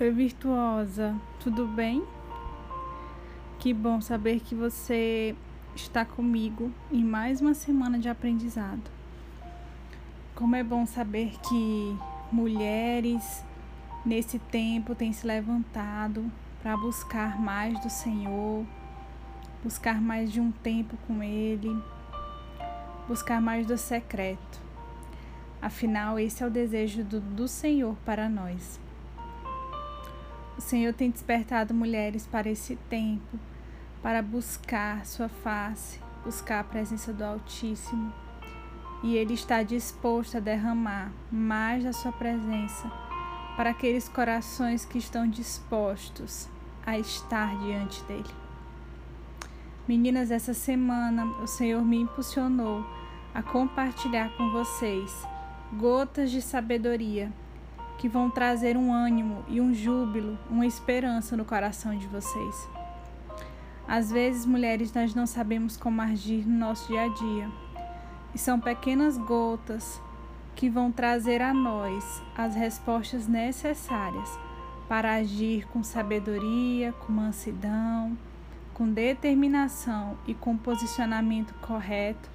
Oi, virtuosa, tudo bem? Que bom saber que você está comigo em mais uma semana de aprendizado. Como é bom saber que mulheres nesse tempo têm se levantado para buscar mais do Senhor, buscar mais de um tempo com Ele, buscar mais do secreto. Afinal, esse é o desejo do, do Senhor para nós. O Senhor tem despertado mulheres para esse tempo, para buscar Sua face, buscar a presença do Altíssimo. E Ele está disposto a derramar mais da Sua presença para aqueles corações que estão dispostos a estar diante dEle. Meninas, essa semana o Senhor me impulsionou a compartilhar com vocês gotas de sabedoria que vão trazer um ânimo e um júbilo, uma esperança no coração de vocês. Às vezes, mulheres, nós não sabemos como agir no nosso dia a dia. E são pequenas gotas que vão trazer a nós as respostas necessárias para agir com sabedoria, com mansidão, com determinação e com posicionamento correto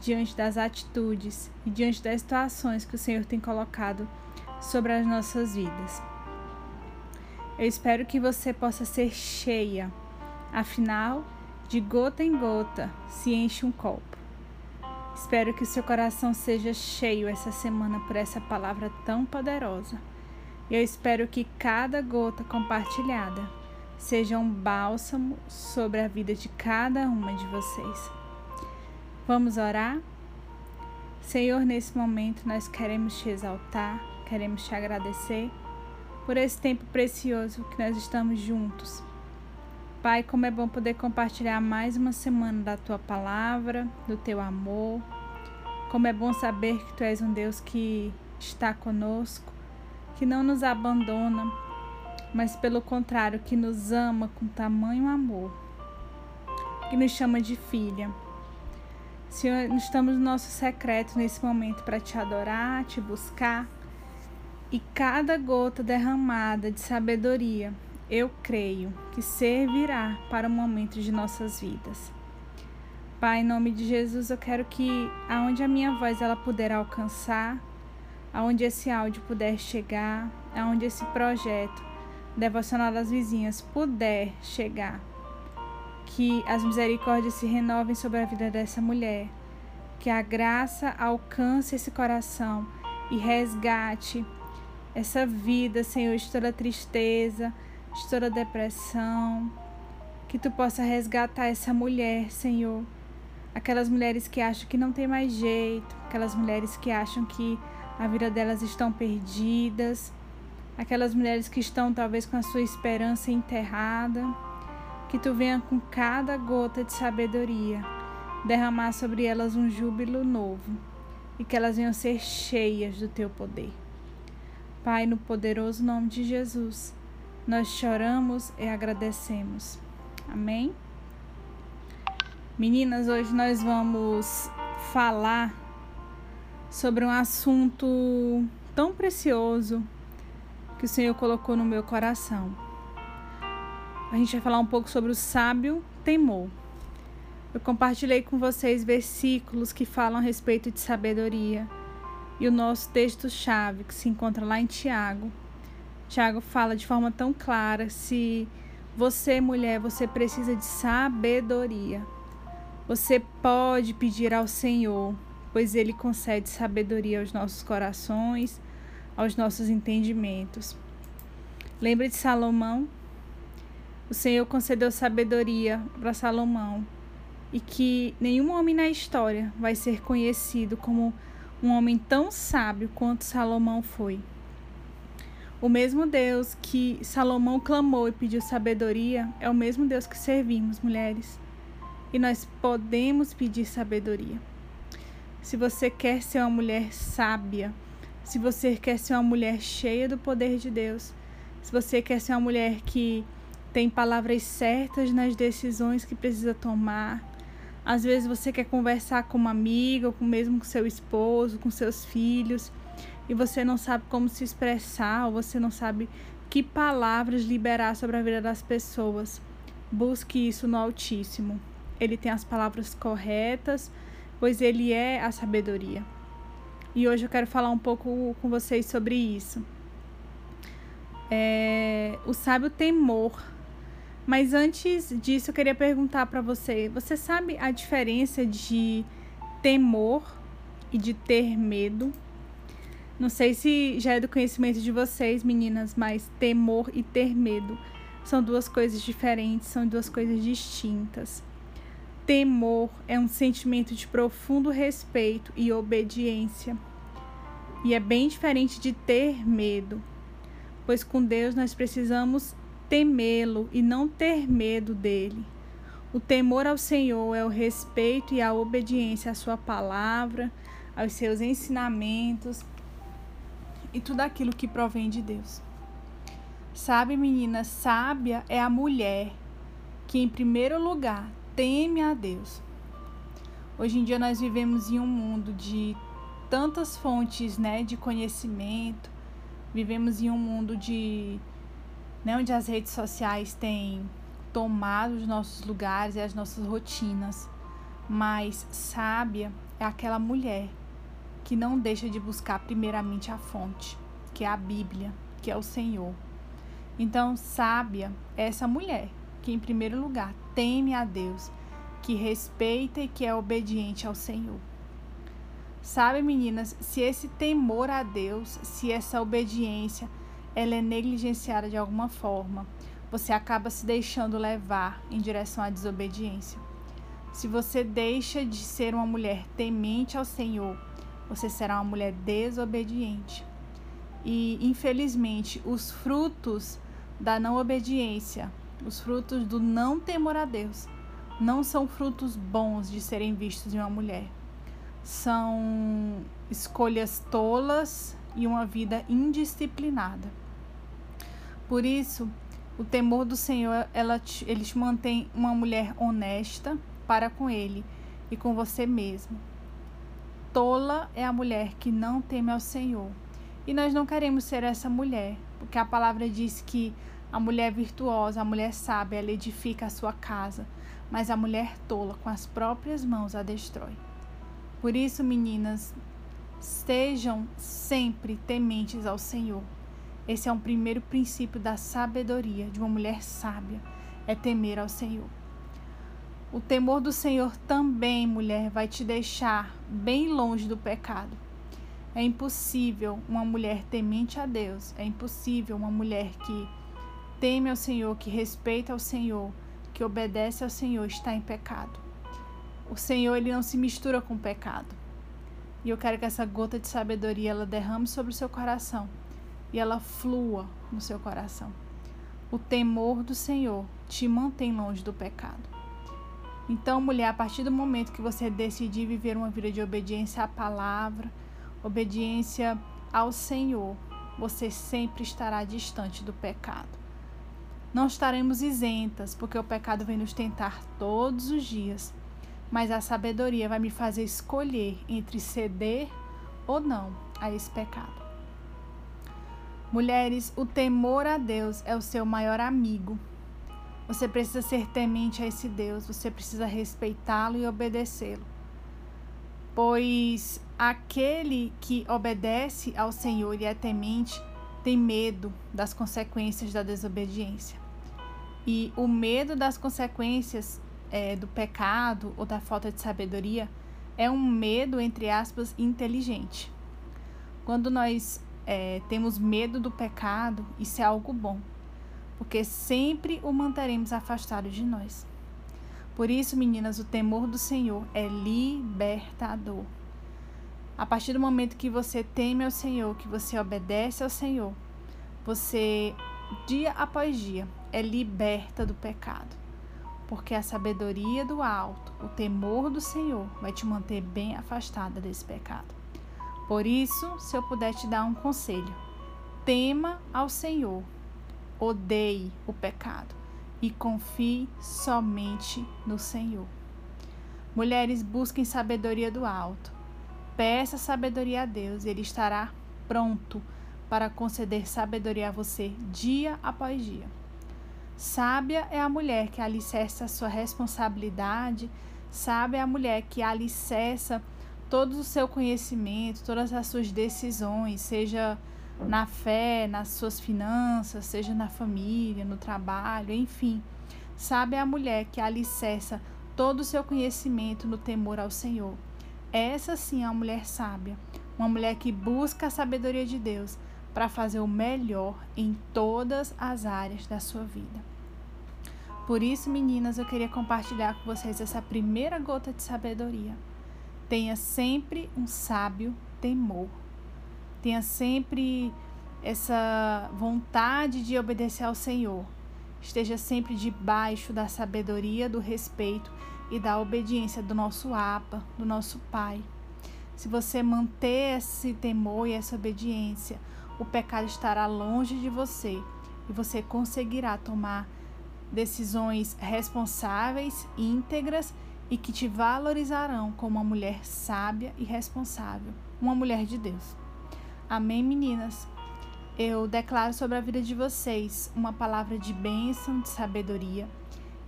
diante das atitudes e diante das situações que o Senhor tem colocado sobre as nossas vidas. Eu espero que você possa ser cheia, afinal, de gota em gota se enche um copo. Espero que o seu coração seja cheio essa semana por essa palavra tão poderosa. Eu espero que cada gota compartilhada seja um bálsamo sobre a vida de cada uma de vocês. Vamos orar? Senhor, nesse momento nós queremos te exaltar queremos te agradecer por esse tempo precioso que nós estamos juntos. Pai, como é bom poder compartilhar mais uma semana da tua palavra, do teu amor. Como é bom saber que tu és um Deus que está conosco, que não nos abandona, mas pelo contrário, que nos ama com tamanho amor, que nos chama de filha. Senhor, estamos no nosso secreto nesse momento para te adorar, te buscar e cada gota derramada de sabedoria, eu creio que servirá para o momento de nossas vidas. Pai, em nome de Jesus, eu quero que aonde a minha voz ela puder alcançar, aonde esse áudio puder chegar, aonde esse projeto devocional das vizinhas puder chegar, que as misericórdias se renovem sobre a vida dessa mulher, que a graça alcance esse coração e resgate essa vida, Senhor, de toda tristeza, de toda depressão. Que tu possa resgatar essa mulher, Senhor. Aquelas mulheres que acham que não tem mais jeito, aquelas mulheres que acham que a vida delas estão perdidas, aquelas mulheres que estão talvez com a sua esperança enterrada. Que tu venha com cada gota de sabedoria, derramar sobre elas um júbilo novo e que elas venham ser cheias do teu poder. Pai, no poderoso nome de Jesus, nós choramos e agradecemos. Amém? Meninas, hoje nós vamos falar sobre um assunto tão precioso que o Senhor colocou no meu coração. A gente vai falar um pouco sobre o sábio temor. Eu compartilhei com vocês versículos que falam a respeito de sabedoria e o nosso texto-chave, que se encontra lá em Tiago. Tiago fala de forma tão clara: se você, mulher, você precisa de sabedoria. Você pode pedir ao Senhor, pois Ele concede sabedoria aos nossos corações, aos nossos entendimentos. Lembra de Salomão? O Senhor concedeu sabedoria para Salomão e que nenhum homem na história vai ser conhecido como um homem tão sábio quanto Salomão foi. O mesmo Deus que Salomão clamou e pediu sabedoria é o mesmo Deus que servimos, mulheres. E nós podemos pedir sabedoria. Se você quer ser uma mulher sábia, se você quer ser uma mulher cheia do poder de Deus, se você quer ser uma mulher que tem palavras certas nas decisões que precisa tomar, às vezes você quer conversar com uma amiga, ou mesmo com seu esposo, com seus filhos, e você não sabe como se expressar, ou você não sabe que palavras liberar sobre a vida das pessoas, busque isso no Altíssimo. Ele tem as palavras corretas, pois ele é a sabedoria. E hoje eu quero falar um pouco com vocês sobre isso. É, o sábio temor. Mas antes disso, eu queria perguntar para você: você sabe a diferença de temor e de ter medo? Não sei se já é do conhecimento de vocês, meninas, mas temor e ter medo são duas coisas diferentes, são duas coisas distintas. Temor é um sentimento de profundo respeito e obediência. E é bem diferente de ter medo, pois com Deus nós precisamos temê-lo e não ter medo dele. O temor ao Senhor é o respeito e a obediência à Sua palavra, aos seus ensinamentos e tudo aquilo que provém de Deus. Sabe, menina, sábia é a mulher que, em primeiro lugar, teme a Deus. Hoje em dia nós vivemos em um mundo de tantas fontes, né, de conhecimento. Vivemos em um mundo de né, onde as redes sociais têm tomado os nossos lugares e as nossas rotinas. Mas sábia é aquela mulher que não deixa de buscar primeiramente a fonte, que é a Bíblia, que é o Senhor. Então, sábia é essa mulher que, em primeiro lugar, teme a Deus, que respeita e que é obediente ao Senhor. Sabe, meninas, se esse temor a Deus, se essa obediência, ela é negligenciada de alguma forma, você acaba se deixando levar em direção à desobediência. Se você deixa de ser uma mulher temente ao Senhor, você será uma mulher desobediente. E, infelizmente, os frutos da não obediência, os frutos do não temor a Deus, não são frutos bons de serem vistos em uma mulher. São escolhas tolas e uma vida indisciplinada. Por isso, o temor do Senhor, ela te, ele te mantém uma mulher honesta para com ele e com você mesmo. Tola é a mulher que não teme ao Senhor. E nós não queremos ser essa mulher, porque a palavra diz que a mulher virtuosa, a mulher sábia, ela edifica a sua casa, mas a mulher tola com as próprias mãos a destrói. Por isso, meninas, estejam sempre tementes ao Senhor. Esse é um primeiro princípio da sabedoria de uma mulher sábia, é temer ao Senhor. O temor do Senhor também, mulher, vai te deixar bem longe do pecado. É impossível uma mulher temente a Deus, é impossível uma mulher que teme ao Senhor, que respeita ao Senhor, que obedece ao Senhor, estar em pecado. O Senhor ele não se mistura com o pecado. E eu quero que essa gota de sabedoria ela derrame sobre o seu coração e ela flua no seu coração. O temor do Senhor te mantém longe do pecado. Então, mulher, a partir do momento que você decidir viver uma vida de obediência à palavra, obediência ao Senhor, você sempre estará distante do pecado. Não estaremos isentas, porque o pecado vem nos tentar todos os dias, mas a sabedoria vai me fazer escolher entre ceder ou não a esse pecado. Mulheres, o temor a Deus é o seu maior amigo. Você precisa ser temente a esse Deus, você precisa respeitá-lo e obedecê-lo. Pois aquele que obedece ao Senhor e é temente tem medo das consequências da desobediência. E o medo das consequências é, do pecado ou da falta de sabedoria é um medo, entre aspas, inteligente. Quando nós é, temos medo do pecado, isso é algo bom, porque sempre o manteremos afastado de nós. Por isso, meninas, o temor do Senhor é libertador. A partir do momento que você teme ao Senhor, que você obedece ao Senhor, você, dia após dia, é liberta do pecado. Porque a sabedoria do alto, o temor do Senhor, vai te manter bem afastada desse pecado. Por isso, se eu puder te dar um conselho, tema ao Senhor, odeie o pecado e confie somente no Senhor. Mulheres, busquem sabedoria do alto. Peça sabedoria a Deus e Ele estará pronto para conceder sabedoria a você dia após dia. Sábia é a mulher que alicerça a sua responsabilidade, sábia é a mulher que alicerça todo o seu conhecimento, todas as suas decisões, seja na fé, nas suas finanças, seja na família, no trabalho, enfim. É a mulher que alicerça todo o seu conhecimento no temor ao Senhor. Essa sim é uma mulher sábia, uma mulher que busca a sabedoria de Deus para fazer o melhor em todas as áreas da sua vida. Por isso, meninas, eu queria compartilhar com vocês essa primeira gota de sabedoria. Tenha sempre um sábio temor. Tenha sempre essa vontade de obedecer ao Senhor. Esteja sempre debaixo da sabedoria, do respeito e da obediência do nosso Apa, do nosso Pai. Se você manter esse temor e essa obediência, o pecado estará longe de você e você conseguirá tomar decisões responsáveis, íntegras e que te valorizarão como uma mulher sábia e responsável, uma mulher de Deus. Amém, meninas? Eu declaro sobre a vida de vocês uma palavra de bênção, de sabedoria,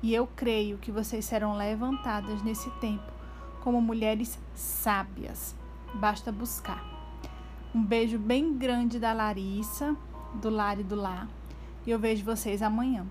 e eu creio que vocês serão levantadas nesse tempo como mulheres sábias. Basta buscar. Um beijo bem grande da Larissa, do Lar e do Lar. E eu vejo vocês amanhã.